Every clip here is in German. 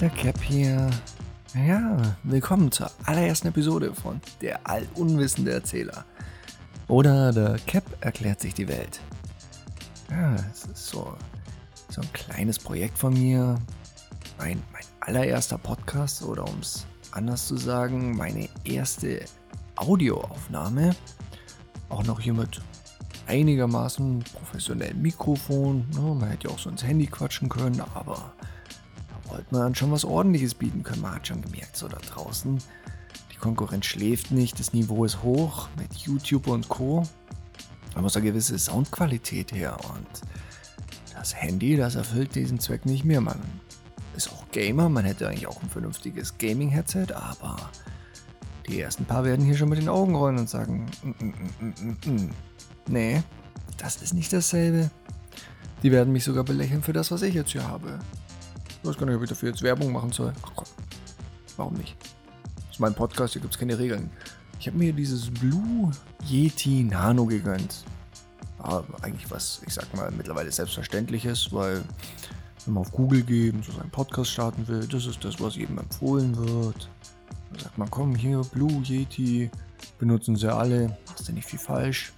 der Cap hier. Ja, willkommen zur allerersten Episode von Der allunwissende Erzähler. Oder der Cap erklärt sich die Welt. Ja, es ist so, so ein kleines Projekt von mir. Mein, mein allererster Podcast oder um es anders zu sagen, meine erste Audioaufnahme. Auch noch hier mit einigermaßen professionellem Mikrofon. Ja, man hätte ja auch so ins Handy quatschen können, aber wollte man schon was ordentliches bieten können. Man hat schon gemerkt, so da draußen, die Konkurrenz schläft nicht, das Niveau ist hoch mit YouTube und Co. Da muss eine gewisse Soundqualität her und das Handy, das erfüllt diesen Zweck nicht mehr. Man ist auch Gamer, man hätte eigentlich auch ein vernünftiges Gaming-Headset, aber die ersten paar werden hier schon mit den Augen rollen und sagen, mm, mm, mm, mm nee, das ist nicht dasselbe. Die werden mich sogar belächeln für das, was ich jetzt hier habe. Ich weiß gar nicht, ob ich dafür jetzt Werbung machen soll. Ach komm, warum nicht? Das ist mein Podcast, hier gibt es keine Regeln. Ich habe mir dieses Blue Yeti Nano gegönnt. War eigentlich was, ich sag mal, mittlerweile selbstverständliches, weil wenn man auf Google geht und so seinen Podcast starten will, das ist das, was jedem empfohlen wird. Da sagt man, komm hier, Blue Yeti, benutzen sie alle, machst du nicht viel falsch.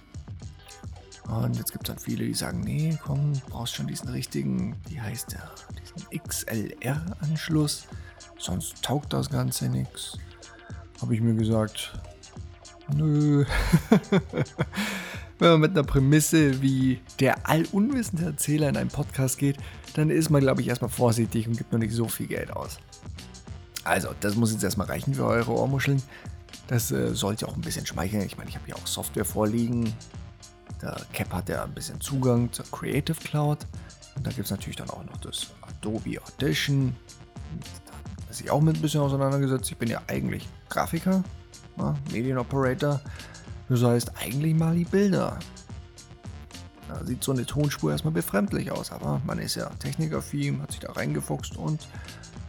Und jetzt gibt es dann viele, die sagen, nee, komm, brauchst schon diesen richtigen, wie heißt der, diesen XLR-Anschluss, sonst taugt das Ganze nichts. Habe ich mir gesagt, nö. Wenn man mit einer Prämisse wie der allunwissende Erzähler in einen Podcast geht, dann ist man, glaube ich, erstmal vorsichtig und gibt noch nicht so viel Geld aus. Also, das muss jetzt erstmal reichen für eure Ohrmuscheln. Das äh, sollte auch ein bisschen schmeicheln. Ich meine, ich habe ja auch Software vorliegen, der Cap hat ja ein bisschen Zugang zur Creative Cloud. Und da gibt es natürlich dann auch noch das Adobe Audition. Da habe ich auch mit ein bisschen auseinandergesetzt. Ich bin ja eigentlich Grafiker, ja, Medienoperator. Das heißt, eigentlich mal die Bilder. Da sieht so eine Tonspur erstmal befremdlich aus, aber man ist ja Technikaffin, hat sich da reingefuchst und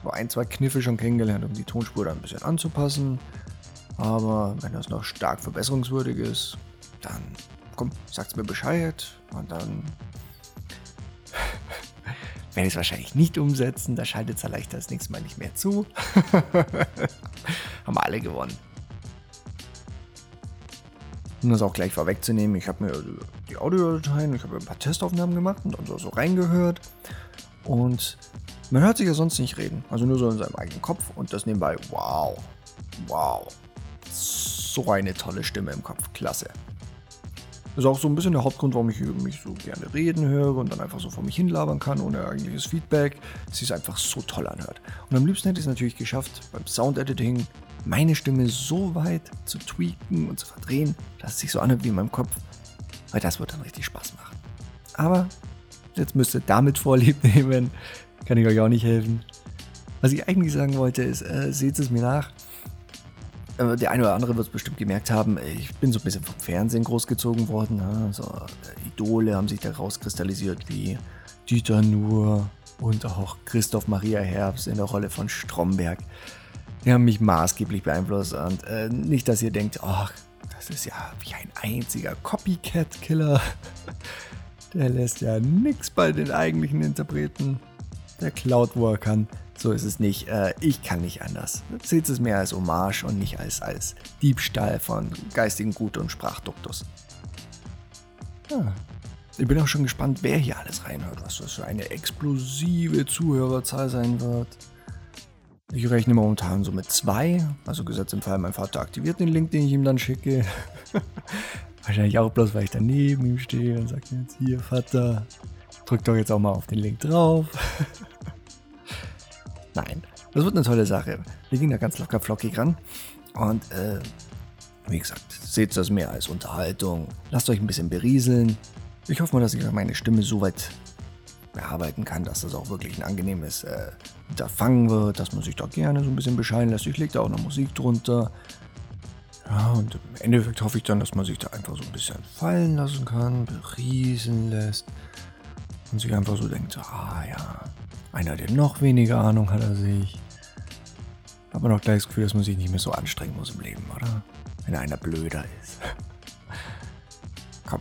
so ein, zwei Kniffe schon kennengelernt, um die Tonspur dann ein bisschen anzupassen. Aber wenn das noch stark verbesserungswürdig ist, dann komm, sag's mir Bescheid und dann werde ich es wahrscheinlich nicht umsetzen. Da schaltet es leichter das nächste Mal nicht mehr zu. Haben alle gewonnen. Um das auch gleich vorwegzunehmen, ich habe mir die Audiodateien, ich habe ein paar Testaufnahmen gemacht und dann so, so reingehört. Und man hört sich ja sonst nicht reden. Also nur so in seinem eigenen Kopf und das nebenbei. Wow. Wow. So eine tolle Stimme im Kopf. Klasse. Das ist auch so ein bisschen der Hauptgrund, warum ich mich so gerne reden höre und dann einfach so vor mich hinlabern kann, ohne eigentliches Feedback. dass es einfach so toll anhört. Und am liebsten hätte ich es natürlich geschafft, beim Sound-Editing meine Stimme so weit zu tweaken und zu verdrehen, dass es sich so anhört wie in meinem Kopf. Weil das wird dann richtig Spaß machen. Aber jetzt müsst ihr damit Vorlieb nehmen. Kann ich euch auch nicht helfen. Was ich eigentlich sagen wollte, ist, äh, seht es mir nach. Äh, der eine oder andere wird es bestimmt gemerkt haben, ich bin so ein bisschen vom Fernsehen großgezogen worden. So, äh, Idole haben sich da rauskristallisiert wie Dieter Nuhr und auch Christoph Maria Herbst in der Rolle von Stromberg. Die haben mich maßgeblich beeinflusst und äh, nicht, dass ihr denkt, ach, das ist ja wie ein einziger Copycat-Killer. Der lässt ja nichts bei den eigentlichen Interpreten. Der klaut, wo er kann. So ist es nicht. Äh, ich kann nicht anders. Seht es mehr als Hommage und nicht als, als Diebstahl von geistigen Gut und Sprachduktus. Ja. Ich bin auch schon gespannt, wer hier alles reinhört, was das für eine explosive Zuhörerzahl sein wird. Ich rechne momentan so mit zwei. Also gesetzt im Fall, mein Vater aktiviert den Link, den ich ihm dann schicke. Wahrscheinlich auch bloß, weil ich daneben ihm stehe und sage jetzt hier, Vater, drück doch jetzt auch mal auf den Link drauf. Nein, das wird eine tolle Sache. Wir gehen da ganz locker flockig ran. Und äh, wie gesagt, seht das mehr als Unterhaltung. Lasst euch ein bisschen berieseln. Ich hoffe mal, dass ich meine Stimme so weit bearbeiten kann, dass das auch wirklich ein angenehmes äh, Unterfangen wird, dass man sich da gerne so ein bisschen bescheiden lässt. Ich lege da auch noch Musik drunter. Ja, und im Endeffekt hoffe ich dann, dass man sich da einfach so ein bisschen fallen lassen kann, berieseln lässt und sich einfach so denkt, ah ja, einer, der noch weniger Ahnung hat als ich. Hat man doch gleich das Gefühl, dass man sich nicht mehr so anstrengen muss im Leben, oder? Wenn einer blöder ist. Komm,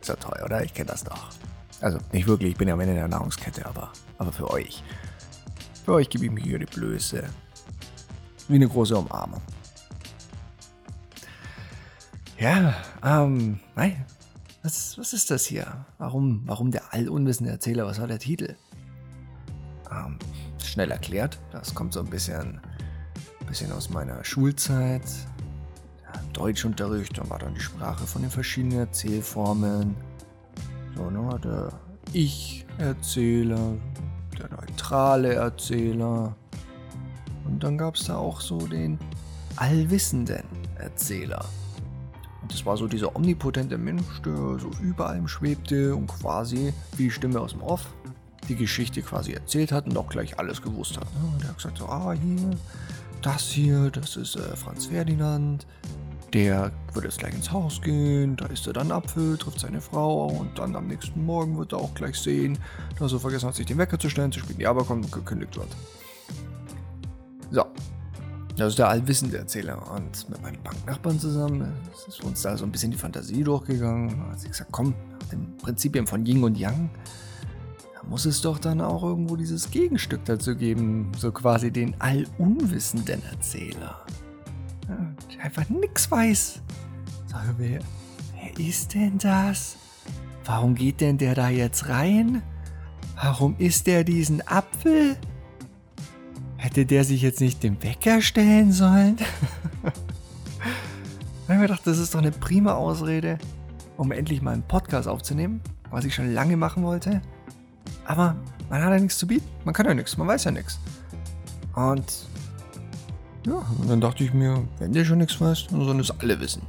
ist ja toll, oder? Ich kenne das doch. Also nicht wirklich, ich bin ja am Ende der Nahrungskette, aber, aber für euch. Für euch gebe ich mir hier die Blöße. Wie eine große Umarmung. Ja, ähm, nein. Was, was ist das hier? Warum, warum der allunwissende Erzähler? Was war der Titel? Ähm, schnell erklärt. Das kommt so ein bisschen, bisschen aus meiner Schulzeit. Ja, Deutschunterricht, dann war dann die Sprache von den verschiedenen Erzählformen. So, ne, der Ich-Erzähler, der neutrale Erzähler. Und dann gab es da auch so den allwissenden Erzähler. Das war so dieser omnipotente Mensch, der so über allem schwebte und quasi wie die Stimme aus dem Off die Geschichte quasi erzählt hat und auch gleich alles gewusst hat. Ne? Und der hat gesagt so, ah hier, das hier, das ist äh, Franz Ferdinand, der wird jetzt gleich ins Haus gehen, da isst er dann Apfel, trifft seine Frau und dann am nächsten Morgen wird er auch gleich sehen, dass er vergessen hat, sich den Wecker zu stellen, zu spät die Arbeit kommt gekündigt wird. So. Ist der allwissende Erzähler. Und mit meinem Banknachbarn zusammen ist uns da so ein bisschen die Fantasie durchgegangen. Da hat sie gesagt, komm, nach den Prinzipien von Yin und Yang, muss es doch dann auch irgendwo dieses Gegenstück dazu geben, so quasi den allunwissenden Erzähler. der einfach nichts weiß. Sag wer, wer ist denn das? Warum geht denn der da jetzt rein? Warum isst der diesen Apfel? Hätte der sich jetzt nicht den Wecker stellen sollen? ich habe mir gedacht, das ist doch eine prima Ausrede, um endlich mal einen Podcast aufzunehmen, was ich schon lange machen wollte. Aber man hat ja nichts zu bieten. Man kann ja nichts, man weiß ja nichts. Und ja, und dann dachte ich mir, wenn der schon nichts weiß, dann sollen es alle wissen.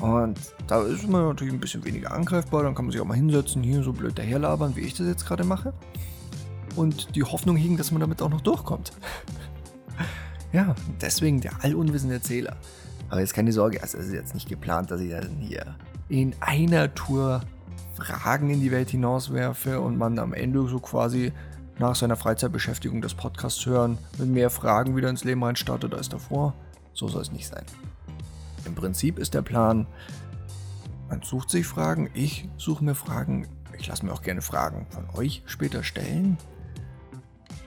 Und da ist man natürlich ein bisschen weniger angreifbar, dann kann man sich auch mal hinsetzen, hier so blöd daherlabern, wie ich das jetzt gerade mache. Und die Hoffnung hegen, dass man damit auch noch durchkommt. ja, deswegen der allunwissende Erzähler. Aber jetzt keine Sorge, also es ist jetzt nicht geplant, dass ich dann hier in einer Tour Fragen in die Welt hinauswerfe und man am Ende so quasi nach seiner Freizeitbeschäftigung des Podcasts hören mit mehr Fragen wieder ins Leben reinstartet als davor. So soll es nicht sein. Im Prinzip ist der Plan, man sucht sich Fragen, ich suche mir Fragen, ich lasse mir auch gerne Fragen von euch später stellen.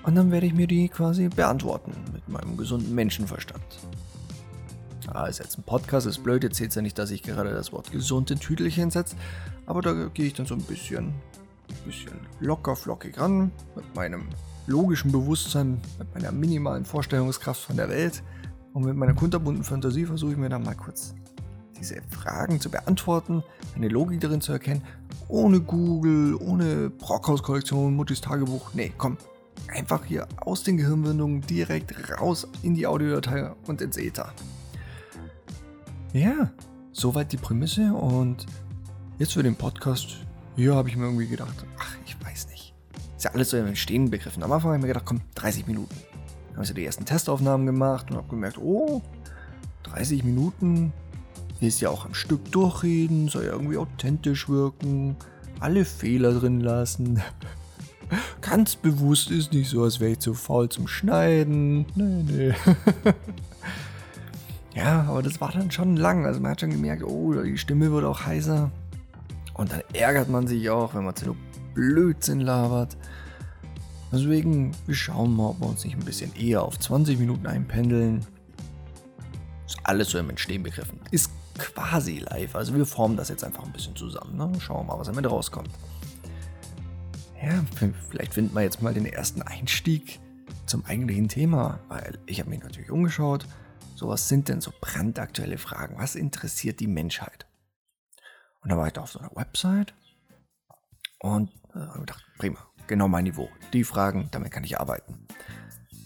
Und dann werde ich mir die quasi beantworten mit meinem gesunden Menschenverstand. Ah, ist jetzt ein Podcast, ist blöd, jetzt seht ihr ja nicht, dass ich gerade das Wort gesund in Tüdelchen setze, aber da gehe ich dann so ein bisschen, bisschen locker flockig ran, mit meinem logischen Bewusstsein, mit meiner minimalen Vorstellungskraft von der Welt und mit meiner kunterbunten Fantasie versuche ich mir dann mal kurz diese Fragen zu beantworten, eine Logik darin zu erkennen, ohne Google, ohne Brockhaus-Kollektion, Muttis Tagebuch. Nee, komm, einfach hier aus den Gehirnwindungen direkt raus in die Audiodatei und ins Ether. Ja, soweit die Prämisse und jetzt für den Podcast. Hier habe ich mir irgendwie gedacht, ach, ich weiß nicht. Ist ja alles so im Stehen begriffen. Am Anfang habe ich mir gedacht, komm, 30 Minuten. Dann habe ich so die ersten Testaufnahmen gemacht und habe gemerkt, oh, 30 Minuten. Willst ja auch am Stück durchreden, soll ja irgendwie authentisch wirken, alle Fehler drin lassen. Ganz bewusst ist nicht so, als wäre ich zu faul zum Schneiden. Nee, nee. Ja, aber das war dann schon lang. Also man hat schon gemerkt, oh, die Stimme wird auch heißer. Und dann ärgert man sich auch, wenn man so Blödsinn labert. Deswegen, wir schauen mal, ob wir uns nicht ein bisschen eher auf 20 Minuten einpendeln. Ist alles so im Entstehen begriffen. Ist quasi live. Also wir formen das jetzt einfach ein bisschen zusammen. Ne? Schauen wir mal, was am Ende rauskommt. Ja, vielleicht finden wir jetzt mal den ersten Einstieg zum eigentlichen Thema, weil ich habe mich natürlich umgeschaut so, was sind denn so brandaktuelle Fragen? Was interessiert die Menschheit? Und dann war ich da auf so einer Website und äh, habe gedacht, prima, genau mein Niveau. Die Fragen, damit kann ich arbeiten.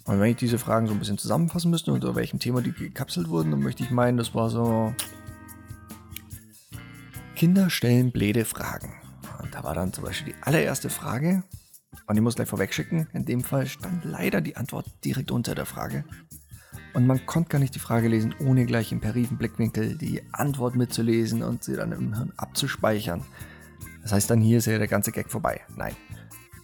Und wenn ich diese Fragen so ein bisschen zusammenfassen müsste, unter welchem Thema die gekapselt wurden, dann möchte ich meinen, das war so Kinder stellen blöde Fragen. Da war dann zum Beispiel die allererste Frage, und ich muss gleich vorwegschicken, in dem Fall stand leider die Antwort direkt unter der Frage. Und man konnte gar nicht die Frage lesen, ohne gleich im periven Blickwinkel die Antwort mitzulesen und sie dann im Hirn abzuspeichern. Das heißt, dann hier ist ja der ganze Gag vorbei. Nein.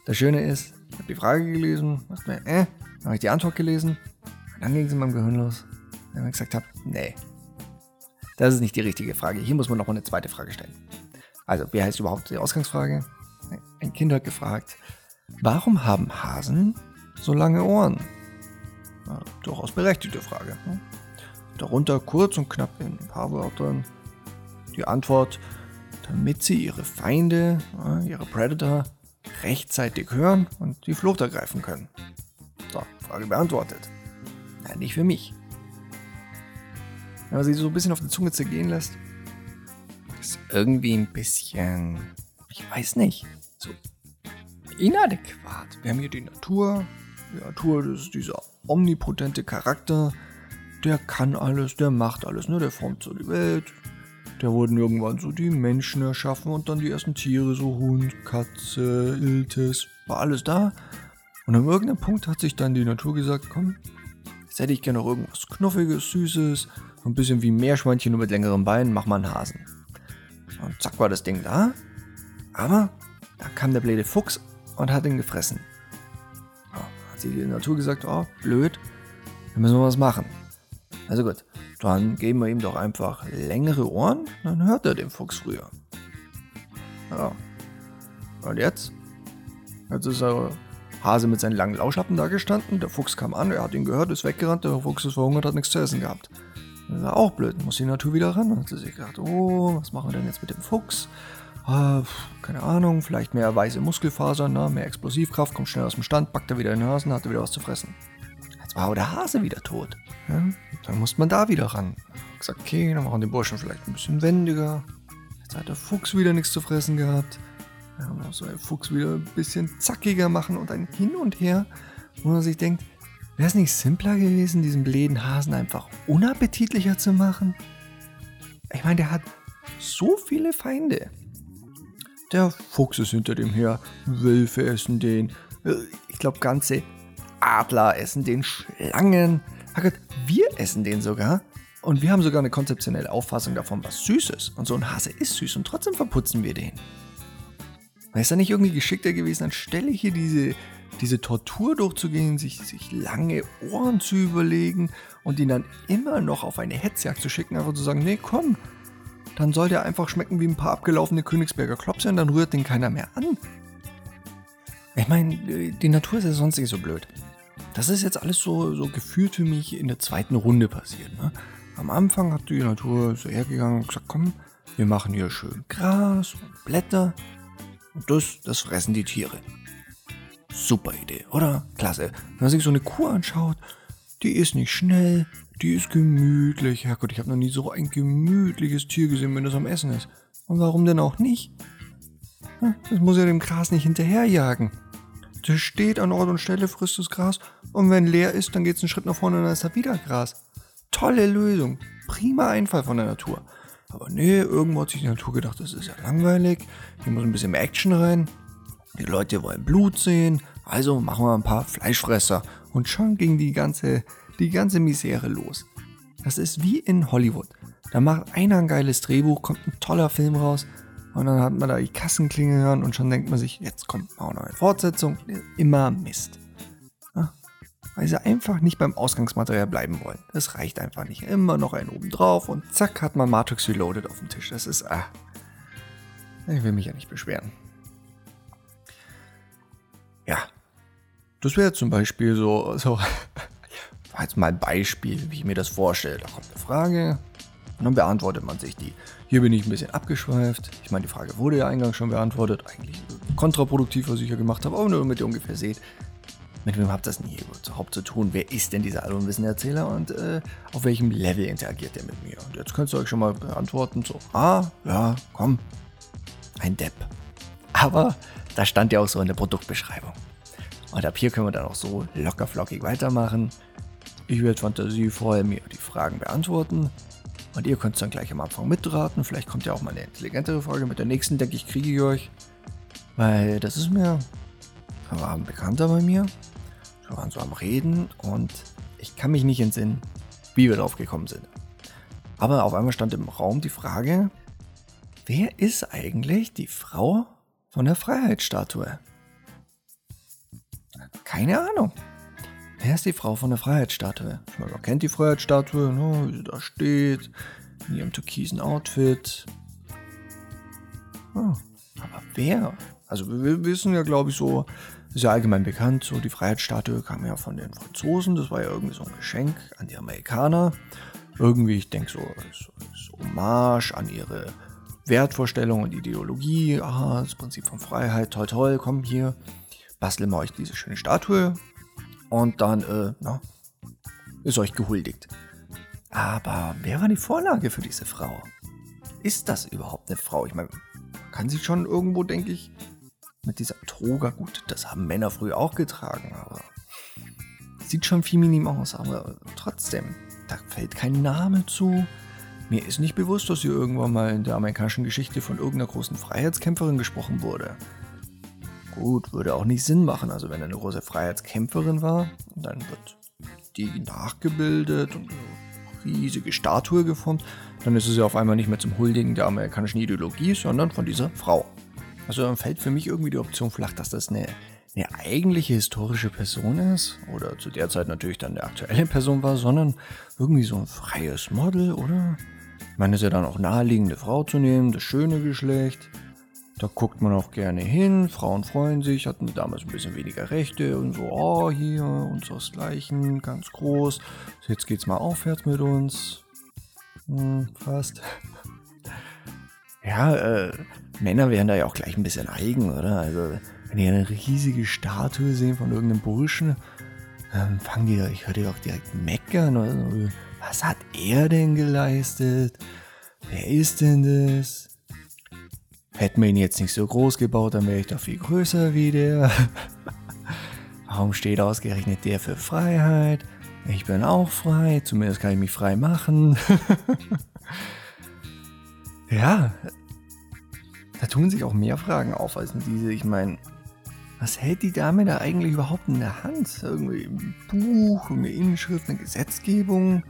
Das Schöne ist, ich habe die Frage gelesen, dachte mir, äh, dann habe ich die Antwort gelesen, und dann ging es in meinem Gehirn los. Wenn ich gesagt habe, nee, das ist nicht die richtige Frage. Hier muss man noch mal eine zweite Frage stellen. Also, wie heißt überhaupt die Ausgangsfrage? Ein Kind hat gefragt, warum haben Hasen so lange Ohren? Na, durchaus berechtigte Frage. Ne? Darunter kurz und knapp in ein paar Wörtern die Antwort, damit sie ihre Feinde, ihre Predator, rechtzeitig hören und die Flucht ergreifen können. So, Frage beantwortet. Ja, nicht für mich. Wenn man sich so ein bisschen auf die Zunge zergehen lässt, ist irgendwie ein bisschen, ich weiß nicht, so inadäquat. Wir haben hier die Natur. Die Natur, das ist dieser omnipotente Charakter. Der kann alles, der macht alles, ne? Der formt so die Welt. Da wurden irgendwann so die Menschen erschaffen und dann die ersten Tiere, so Hund, Katze, Iltis, war alles da. Und an irgendeinem Punkt hat sich dann die Natur gesagt, komm, jetzt hätte ich gerne noch irgendwas Knuffiges, Süßes, ein bisschen wie Meerschweinchen nur mit längeren Beinen, mach mal einen Hasen. Und zack war das Ding da. Aber da kam der blöde Fuchs und hat ihn gefressen. Ja, hat sie die Natur gesagt, oh, blöd, da müssen wir was machen. Also gut, dann geben wir ihm doch einfach längere Ohren, dann hört er den Fuchs früher. Ja. Und jetzt? Jetzt ist er Hase mit seinen langen Lauschappen da gestanden, der Fuchs kam an, er hat ihn gehört, ist weggerannt, der Fuchs ist verhungert, hat nichts zu essen gehabt. Das war auch blöd, muss die Natur wieder ran. Und hat sie sich gedacht, oh, was machen wir denn jetzt mit dem Fuchs? Äh, keine Ahnung, vielleicht mehr weiße Muskelfasern, ne? mehr Explosivkraft, kommt schnell aus dem Stand, packt er wieder in den Hasen, hat er wieder was zu fressen. Jetzt war aber der Hase wieder tot. Ja? Dann musste man da wieder ran. Gesagt, okay, dann machen den Burschen vielleicht ein bisschen wendiger. Jetzt hat der Fuchs wieder nichts zu fressen gehabt. Dann muss der Fuchs wieder ein bisschen zackiger machen und ein Hin und Her, wo man sich denkt, wäre es nicht simpler gewesen, diesen bläden Hasen einfach unappetitlicher zu machen? Ich meine, der hat so viele Feinde. Der Fuchs ist hinter dem her, Wölfe essen den, äh, ich glaube ganze Adler essen den, Schlangen. Hackert, wir essen den sogar. Und wir haben sogar eine konzeptionelle Auffassung davon, was süß ist. Und so ein Hase ist süß und trotzdem verputzen wir den. Wäre es da nicht irgendwie geschickter gewesen, anstelle hier diese, diese Tortur durchzugehen, sich, sich lange Ohren zu überlegen und ihn dann immer noch auf eine Hetzjagd zu schicken, einfach zu sagen, nee, komm, dann soll der einfach schmecken wie ein paar abgelaufene Königsberger Klopse und dann rührt den keiner mehr an. Ich meine, die Natur ist ja sonst nicht so blöd. Das ist jetzt alles so, so gefühlt für mich in der zweiten Runde passiert. Ne? Am Anfang hat die Natur so hergegangen und gesagt, komm, wir machen hier schön Gras und Blätter. Und das, das fressen die Tiere. Super Idee, oder? Klasse. Wenn man sich so eine Kuh anschaut, die ist nicht schnell, die ist gemütlich. Herrgott, ich habe noch nie so ein gemütliches Tier gesehen, wenn das am Essen ist. Und warum denn auch nicht? Das muss ja dem Gras nicht hinterherjagen. Der steht an Ort und Stelle, frisst das Gras und wenn leer ist, dann geht es einen Schritt nach vorne und dann ist da wieder Gras. Tolle Lösung. Prima Einfall von der Natur. Aber nee, irgendwo hat sich die Natur gedacht, das ist ja langweilig. Hier muss ein bisschen Action rein. Die Leute wollen Blut sehen. Also machen wir ein paar Fleischfresser. Und schon ging die ganze, die ganze Misere los. Das ist wie in Hollywood. Da macht einer ein geiles Drehbuch, kommt ein toller Film raus und dann hat man da die Kassenklinge hören und schon denkt man sich, jetzt kommt auch noch eine Fortsetzung. Immer Mist. Ja, weil sie einfach nicht beim Ausgangsmaterial bleiben wollen. Das reicht einfach nicht. Immer noch ein oben drauf und zack hat man Matrix Reloaded auf dem Tisch. Das ist, ah. Ich will mich ja nicht beschweren. Ja. Das wäre zum Beispiel so, so jetzt mal ein Beispiel, wie ich mir das vorstelle. Da kommt eine Frage und dann beantwortet man sich die. Hier bin ich ein bisschen abgeschweift. Ich meine, die Frage wurde ja eingangs schon beantwortet. Eigentlich kontraproduktiv, was ich hier gemacht habe, aber nur damit ihr ungefähr seht, mit wem habt das nie überhaupt zu tun? Wer ist denn dieser Allumwissen-Erzähler und äh, auf welchem Level interagiert er mit mir? Und jetzt könnt ihr euch schon mal beantworten, so, ah, ja, komm, ein Depp. Aber da stand ja auch so in der Produktbeschreibung. Und ab hier können wir dann auch so locker flockig weitermachen. Ich werde fantasievoll mir die Fragen beantworten. Und ihr könnt dann gleich am Anfang mitraten. Vielleicht kommt ja auch mal eine intelligentere Folge. Mit der nächsten, denke ich, kriege ich euch. Weil das ist mir, war ein Bekannter bei mir. Wir waren so am Reden und ich kann mich nicht entsinnen, wie wir drauf gekommen sind. Aber auf einmal stand im Raum die Frage, wer ist eigentlich die Frau von der Freiheitsstatue? Keine Ahnung. Wer ist die Frau von der Freiheitsstatue? Ich meine, man kennt die Freiheitsstatue, ne, wie sie da steht, in ihrem türkisen Outfit. Oh, aber wer? Also wir wissen ja, glaube ich, so, ist ja allgemein bekannt, so die Freiheitsstatue kam ja von den Franzosen, das war ja irgendwie so ein Geschenk an die Amerikaner. Irgendwie, ich denke so, als, als Hommage an ihre Wertvorstellung und Ideologie, aha, das Prinzip von Freiheit, toll, toll, komm hier, basteln wir euch diese schöne Statue und dann, äh, na, ist euch gehuldigt. Aber wer war die Vorlage für diese Frau? Ist das überhaupt eine Frau? Ich meine, kann sie schon irgendwo, denke ich, mit dieser Toga, gut, das haben Männer früher auch getragen, aber sieht schon feminin aus, aber trotzdem, da fällt kein Name zu. Mir ist nicht bewusst, dass hier irgendwann mal in der amerikanischen Geschichte von irgendeiner großen Freiheitskämpferin gesprochen wurde. Gut, würde auch nicht Sinn machen. Also wenn eine große Freiheitskämpferin war, dann wird die nachgebildet und eine riesige Statue geformt, dann ist es ja auf einmal nicht mehr zum Huldigen der amerikanischen Ideologie, sondern von dieser Frau. Also dann fällt für mich irgendwie die Option flach, dass das eine, eine eigentliche historische Person ist oder zu der Zeit natürlich dann eine aktuelle Person war, sondern irgendwie so ein freies Model, oder? Es ist ja dann auch naheliegend, eine Frau zu nehmen, das schöne Geschlecht. Da guckt man auch gerne hin, Frauen freuen sich, hatten damals ein bisschen weniger Rechte und so, oh, hier, unseresgleichen, ganz groß. So, jetzt geht's mal aufwärts mit uns. Hm, fast. Ja, äh, Männer wären da ja auch gleich ein bisschen eigen, oder? Also, wenn die eine riesige Statue sehen von irgendeinem Burschen, dann fangen die, ich höre die doch direkt meckern, oder? Was hat er denn geleistet? Wer ist denn das? Hätten wir ihn jetzt nicht so groß gebaut, dann wäre ich doch viel größer wie der. Warum steht ausgerechnet der für Freiheit? Ich bin auch frei, zumindest kann ich mich frei machen. ja, da tun sich auch mehr Fragen auf als diese. Ich meine, was hält die Dame da eigentlich überhaupt in der Hand? Irgendwie ein Buch, eine Inschrift, eine Gesetzgebung.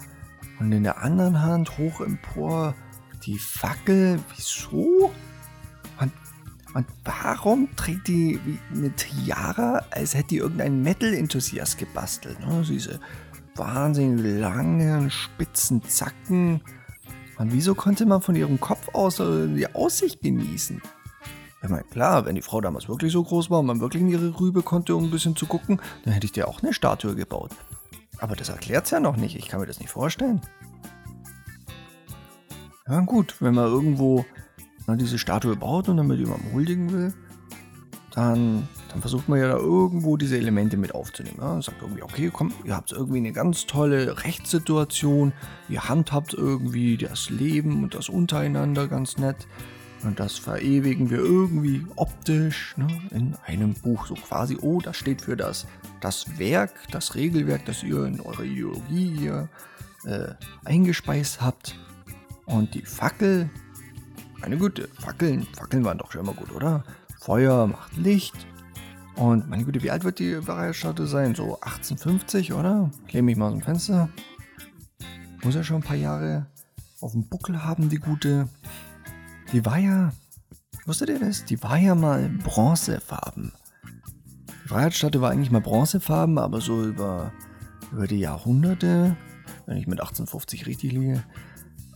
Und in der anderen Hand hoch empor die Fackel. Wieso? Und, und warum trägt die wie eine Tiara, als hätte die irgendein Metal-Enthusiast gebastelt? Ne? Diese wahnsinnig langen, spitzen Zacken. Und wieso konnte man von ihrem Kopf aus die Aussicht genießen? Ich meine, klar, wenn die Frau damals wirklich so groß war und man wirklich in ihre Rübe konnte, um ein bisschen zu gucken, dann hätte ich dir auch eine Statue gebaut. Aber das erklärt es ja noch nicht. Ich kann mir das nicht vorstellen. Ja gut, wenn man irgendwo na, diese Statue baut und damit jemandem huldigen will, dann, dann versucht man ja da irgendwo diese Elemente mit aufzunehmen. Ja? Sagt irgendwie, okay, komm, ihr habt irgendwie eine ganz tolle Rechtssituation, ihr handhabt irgendwie das Leben und das untereinander ganz nett. Und das verewigen wir irgendwie optisch ne, in einem Buch. So quasi, oh, das steht für das, das Werk, das Regelwerk, das ihr in eurer Ideologie hier äh, eingespeist habt. Und die Fackel, meine Güte, Fackeln, Fackeln waren doch schon immer gut, oder? Feuer macht Licht. Und meine Güte, wie alt wird die Variastatue sein? So 1850, oder? Ich mich mal aus dem Fenster. Muss ja schon ein paar Jahre auf dem Buckel haben, die gute. Die war ja, wusstet ihr das? Die war ja mal bronzefarben. Die Freiheitsstatue war eigentlich mal bronzefarben, aber so über, über die Jahrhunderte, wenn ich mit 1850 richtig liege,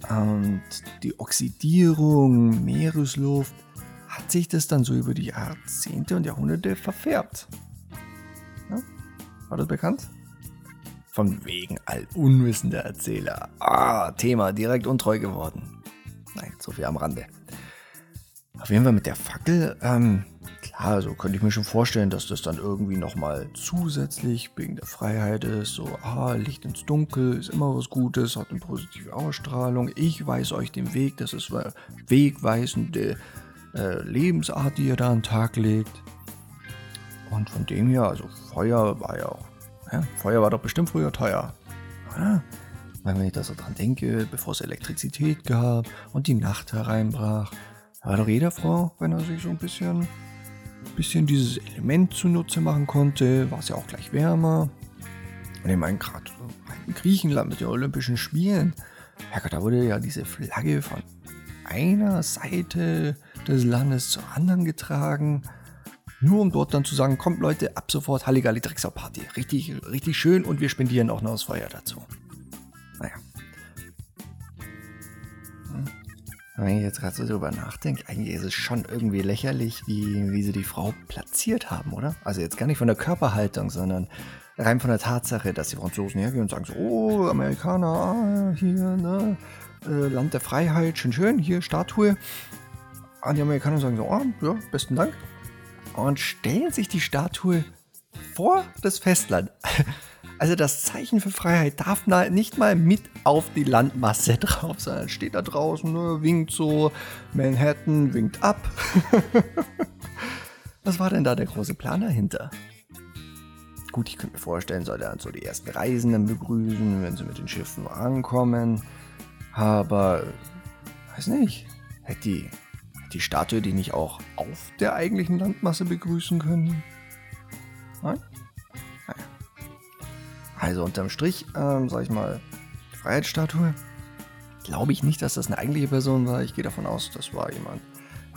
und die Oxidierung, Meeresluft, hat sich das dann so über die Jahrzehnte und Jahrhunderte verfärbt. Ja? War das bekannt? Von wegen allunwissender Erzähler. Ah, Thema direkt untreu geworden. Nein, so viel am Rande. Auf jeden Fall mit der Fackel, ähm, klar, so könnte ich mir schon vorstellen, dass das dann irgendwie nochmal zusätzlich wegen der Freiheit ist. So, ah, Licht ins Dunkel ist immer was Gutes, hat eine positive Ausstrahlung. Ich weise euch den Weg, das ist eine wegweisende äh, Lebensart, die ihr da an den Tag legt. Und von dem her, also Feuer war ja auch, ja, Feuer war doch bestimmt früher teuer. Ja, wenn ich da so dran denke, bevor es Elektrizität gab und die Nacht hereinbrach, war doch jeder Frau, wenn er sich so ein bisschen, bisschen dieses Element zunutze machen konnte, war es ja auch gleich wärmer. Und ich meine, gerade in Griechenland mit den Olympischen Spielen, Herrgott, da wurde ja diese Flagge von einer Seite des Landes zur anderen getragen. Nur um dort dann zu sagen, kommt Leute, ab sofort Halligalli Drecksau Party. Richtig, richtig schön und wir spendieren auch noch das Feuer dazu. Wenn ich jetzt gerade so drüber nachdenke, eigentlich ist es schon irgendwie lächerlich, wie, wie sie die Frau platziert haben, oder? Also jetzt gar nicht von der Körperhaltung, sondern rein von der Tatsache, dass die Franzosen hergehen und sagen so, oh, Amerikaner, ah, hier, ne, äh, Land der Freiheit, schön, schön, hier, Statue. Und die Amerikaner sagen so, oh, ja, besten Dank. Und stellen sich die Statue vor das Festland. Also das Zeichen für Freiheit darf nicht mal mit auf die Landmasse drauf sein. Steht da draußen, ne, winkt so, Manhattan winkt ab. Was war denn da der große Plan dahinter? Gut, ich könnte mir vorstellen, soll er dann so die ersten Reisenden begrüßen, wenn sie mit den Schiffen ankommen. Aber, weiß nicht, hätte die, hätte die Statue die nicht auch auf der eigentlichen Landmasse begrüßen können? Nein? Also unterm Strich, ähm, sag ich mal, Freiheitsstatue. Glaube ich nicht, dass das eine eigentliche Person war. Ich gehe davon aus, das war jemand.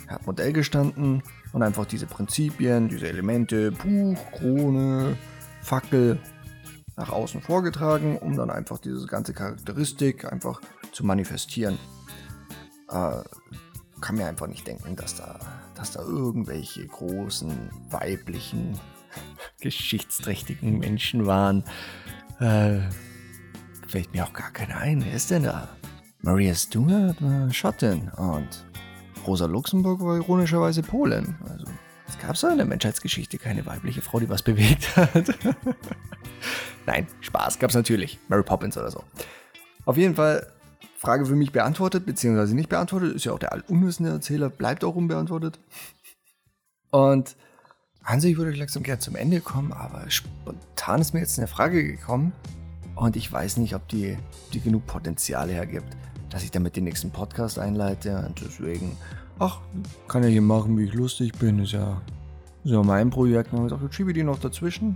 Er hat Modell gestanden und einfach diese Prinzipien, diese Elemente, Buch, Krone, Fackel nach außen vorgetragen, um dann einfach diese ganze Charakteristik einfach zu manifestieren. Äh, kann mir einfach nicht denken, dass da, dass da irgendwelche großen weiblichen geschichtsträchtigen Menschen waren. Äh, fällt mir auch gar keiner ein. Wer ist denn da? Maria Stuart war Schottin und Rosa Luxemburg war ironischerweise Polen. Also, es gab so in der Menschheitsgeschichte keine weibliche Frau, die was bewegt hat. Nein, Spaß gab es natürlich. Mary Poppins oder so. Auf jeden Fall, Frage für mich beantwortet, beziehungsweise nicht beantwortet. Ist ja auch der allunwissende Erzähler, bleibt auch unbeantwortet. Und an sich würde ich langsam gerne zum Ende kommen, aber spontan ist mir jetzt eine Frage gekommen und ich weiß nicht, ob die, die genug Potenzial hergibt, dass ich damit den nächsten Podcast einleite und deswegen, ach, kann ja hier machen, wie ich lustig bin, ist ja, ist ja mein Projekt. Ich gesagt, jetzt schiebe die noch dazwischen.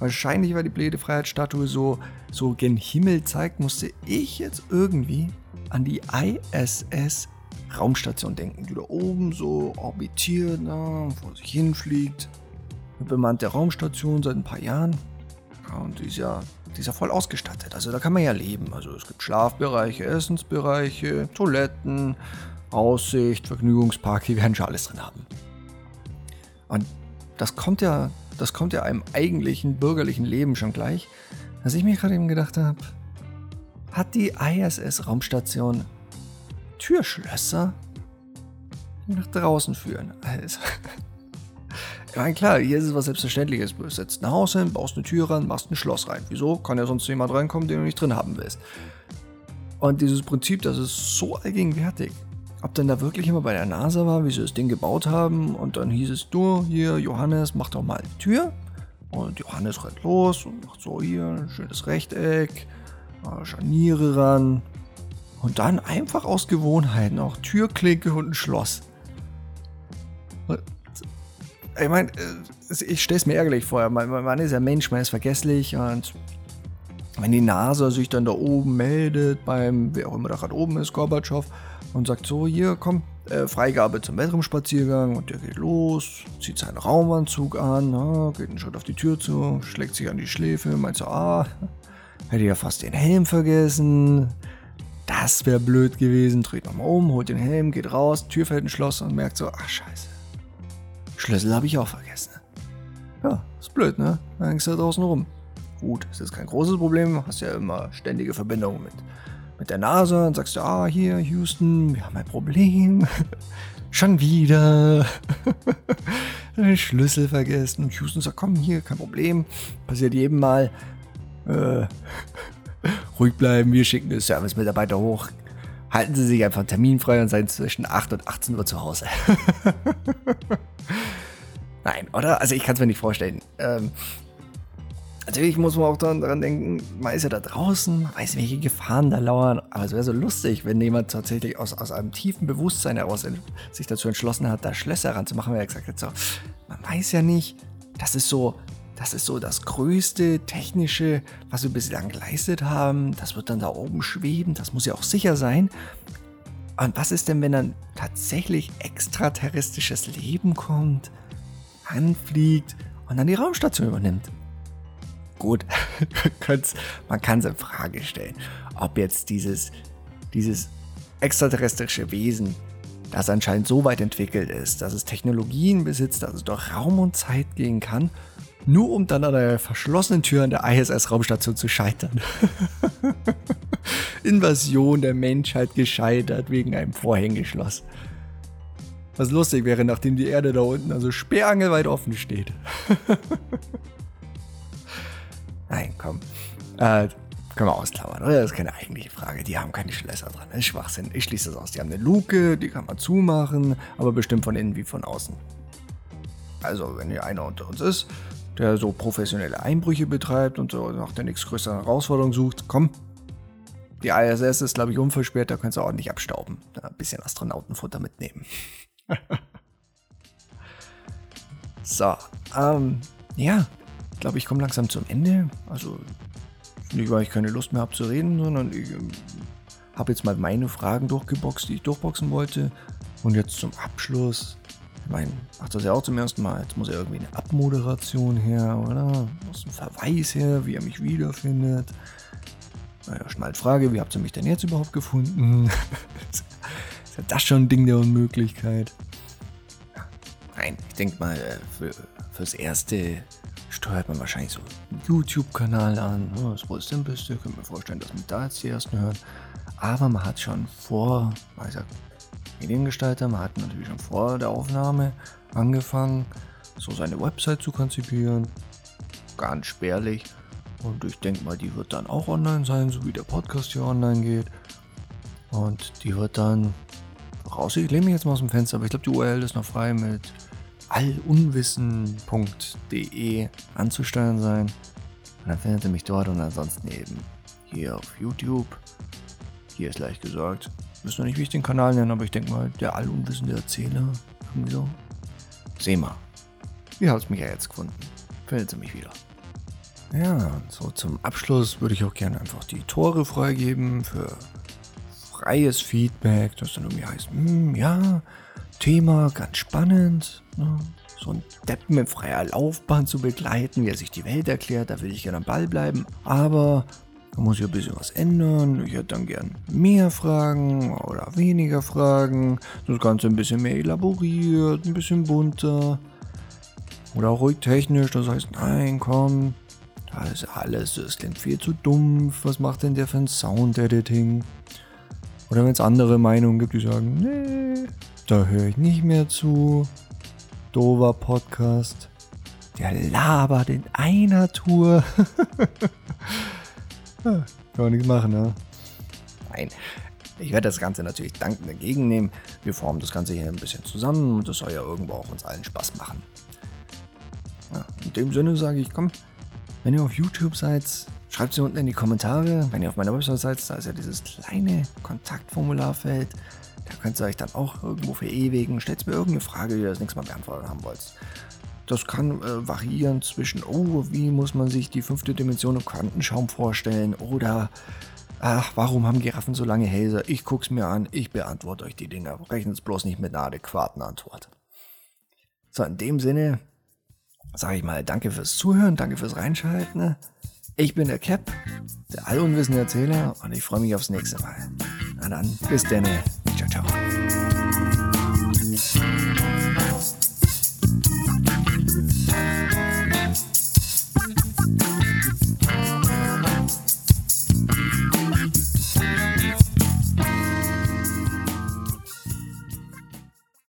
Wahrscheinlich, weil die Blöde Freiheitsstatue so, so gen Himmel zeigt, musste ich jetzt irgendwie an die ISS Raumstation denken, die da oben so orbitiert, na, vor sich hinfliegt. Eine bemannte Raumstation seit ein paar Jahren. Ja, und die ist, ja, die ist ja voll ausgestattet. Also da kann man ja leben. Also es gibt Schlafbereiche, Essensbereiche, Toiletten, Aussicht, Vergnügungspark, die werden schon alles drin haben. Und das kommt ja, das kommt ja einem eigentlichen bürgerlichen Leben schon gleich, dass ich mir gerade eben gedacht habe, hat die ISS-Raumstation Türschlösser, nach draußen führen. Also, ich meine, klar, hier ist es was Selbstverständliches. Du setzt ein Haus hin, baust eine Tür ran, machst ein Schloss rein. Wieso? Kann ja sonst jemand reinkommen, den du nicht drin haben willst. Und dieses Prinzip, das ist so allgegenwärtig. Ob denn da wirklich immer bei der NASA war, wie sie das Ding gebaut haben und dann hieß es, du, hier, Johannes, mach doch mal die Tür. Und Johannes rennt los und macht so hier ein schönes Rechteck, Scharniere ran, und dann einfach aus Gewohnheit noch Türklinke und ein Schloss. Ich meine, äh, ich stelle es mir ärgerlich vor. Man, man, ist ja Mensch, man ist vergesslich und wenn die NASA sich dann da oben meldet, beim, wer auch immer da gerade oben ist, Gorbatschow, und sagt so, hier, komm, äh, Freigabe zum Weltraumspaziergang und der geht los, zieht seinen Raumanzug an, na, geht einen Schritt auf die Tür zu, schlägt sich an die Schläfe, meint so, ah, hätte ja fast den Helm vergessen, das wäre blöd gewesen. Dreht nochmal um, holt den Helm, geht raus, Tür fällt ein Schloss und merkt so, ach scheiße. Schlüssel habe ich auch vergessen. Ja, ist blöd, ne? Dann hängst du da draußen rum. Gut, ist jetzt kein großes Problem, hast ja immer ständige Verbindungen mit, mit der Nase und sagst du, ah, hier, Houston, wir haben ein Problem. Schon wieder. Den Schlüssel vergessen. Und Houston sagt, komm, hier, kein Problem. Passiert jedem Mal. Äh, ruhig bleiben, wir schicken den Service-Mitarbeiter hoch. Halten Sie sich einfach einen Termin frei und seien zwischen 8 und 18 Uhr zu Hause. Nein, oder? Also ich kann es mir nicht vorstellen. Ähm, natürlich muss man auch daran denken, man ist ja da draußen, man weiß, welche Gefahren da lauern. Aber es wäre so lustig, wenn jemand tatsächlich aus, aus einem tiefen Bewusstsein heraus sich dazu entschlossen hat, da Schlösser ranzumachen, weil er gesagt hat, so, man weiß ja nicht, das ist so das ist so das größte technische, was wir bislang geleistet haben. Das wird dann da oben schweben. Das muss ja auch sicher sein. Und was ist denn, wenn dann tatsächlich extraterrestrisches Leben kommt, anfliegt und dann die Raumstation übernimmt? Gut, man kann es in Frage stellen, ob jetzt dieses, dieses extraterrestrische Wesen, das anscheinend so weit entwickelt ist, dass es Technologien besitzt, dass es durch Raum und Zeit gehen kann, nur um dann an der verschlossenen Tür an der ISS-Raumstation zu scheitern. Invasion der Menschheit gescheitert wegen einem Vorhängeschloss. Was lustig wäre, nachdem die Erde da unten also sperrangelweit offen steht. Nein, komm. Äh, können wir ausklammern, oder? Das ist keine eigentliche Frage. Die haben keine Schlösser dran. Das ist Schwachsinn. Ich schließe das aus. Die haben eine Luke, die kann man zumachen, aber bestimmt von innen wie von außen. Also, wenn hier einer unter uns ist, der so professionelle Einbrüche betreibt und so nach der nächstgrößeren Herausforderung sucht, komm. Die ISS ist, glaube ich, unversperrt, da kannst du ordentlich abstauben. Ein bisschen Astronautenfutter mitnehmen. so, ähm, ja, glaube, ich komme langsam zum Ende. Also, nicht, weil ich keine Lust mehr habe zu reden, sondern ich ähm, habe jetzt mal meine Fragen durchgeboxt, die ich durchboxen wollte. Und jetzt zum Abschluss. Ich meine, macht das ja auch zum ersten Mal. Jetzt muss ja irgendwie eine Abmoderation her, oder? Muss ein Verweis her, wie er mich wiederfindet. Naja, Schmalfrage, wie habt ihr mich denn jetzt überhaupt gefunden? ist ja das schon ein Ding der Unmöglichkeit. Nein, ich denke mal, äh, für, fürs Erste steuert man wahrscheinlich so einen YouTube-Kanal an. Oh, das wohl das Simpelste. Ich könnte mir vorstellen, dass man da jetzt die ersten hören. Aber man hat schon vor, ich sag, Mediengestalter, man hat natürlich schon vor der Aufnahme angefangen, so seine Website zu konzipieren. Ganz spärlich. Und ich denke mal, die wird dann auch online sein, so wie der Podcast hier online geht. Und die wird dann raus. Ich lehne mich jetzt mal aus dem Fenster, aber ich glaube, die URL ist noch frei mit allunwissen.de anzusteuern sein. Und dann findet ihr mich dort und ansonsten eben hier auf YouTube. Hier ist leicht gesagt. Weiß noch nicht, wie ich den Kanal nenne, aber ich denke mal, der allunwissende Erzähler. Irgendwie so. Seh mal. Ihr habt mich ja jetzt gefunden. Findet ihr mich wieder. Ja, so zum Abschluss würde ich auch gerne einfach die Tore freigeben für freies Feedback, das dann irgendwie heißt, hm, ja, Thema ganz spannend, ne? so ein Deppen mit freier Laufbahn zu begleiten, wie er sich die Welt erklärt, da will ich gerne am Ball bleiben, aber da muss ich ein bisschen was ändern. Ich hätte dann gern mehr Fragen oder weniger Fragen. Das Ganze ein bisschen mehr elaboriert, ein bisschen bunter. Oder auch ruhig technisch, das heißt, nein, komm, da ist alles, das klingt viel zu dumpf. Was macht denn der für ein Sound-Editing? Oder wenn es andere Meinungen gibt, die sagen, nee, da höre ich nicht mehr zu. Dover Podcast. Der labert in einer Tour. Kann man nichts machen, ne? Nein. Ich werde das Ganze natürlich dankend entgegennehmen. Wir formen das Ganze hier ein bisschen zusammen und das soll ja irgendwo auch uns allen Spaß machen. Ja, in dem Sinne sage ich, komm, wenn ihr auf YouTube seid, schreibt sie unten in die Kommentare. Wenn ihr auf meiner Website seid, da ist ja dieses kleine Kontaktformularfeld. Da könnt ihr euch dann auch irgendwo verewigen. Stellt mir irgendeine Frage, die ihr das nächste Mal beantwortet haben wollt. Das kann äh, variieren zwischen, oh, wie muss man sich die fünfte Dimension im Quantenschaum vorstellen oder ach, warum haben Giraffen so lange Hälse? Ich guck's mir an, ich beantworte euch die Dinge. Rechnet es bloß nicht mit einer adäquaten Antwort. So, in dem Sinne sage ich mal danke fürs Zuhören, danke fürs Reinschalten. Ich bin der Cap, der allunwissende Erzähler und ich freue mich aufs nächste Mal. Na dann, bis dann. Ciao, ciao.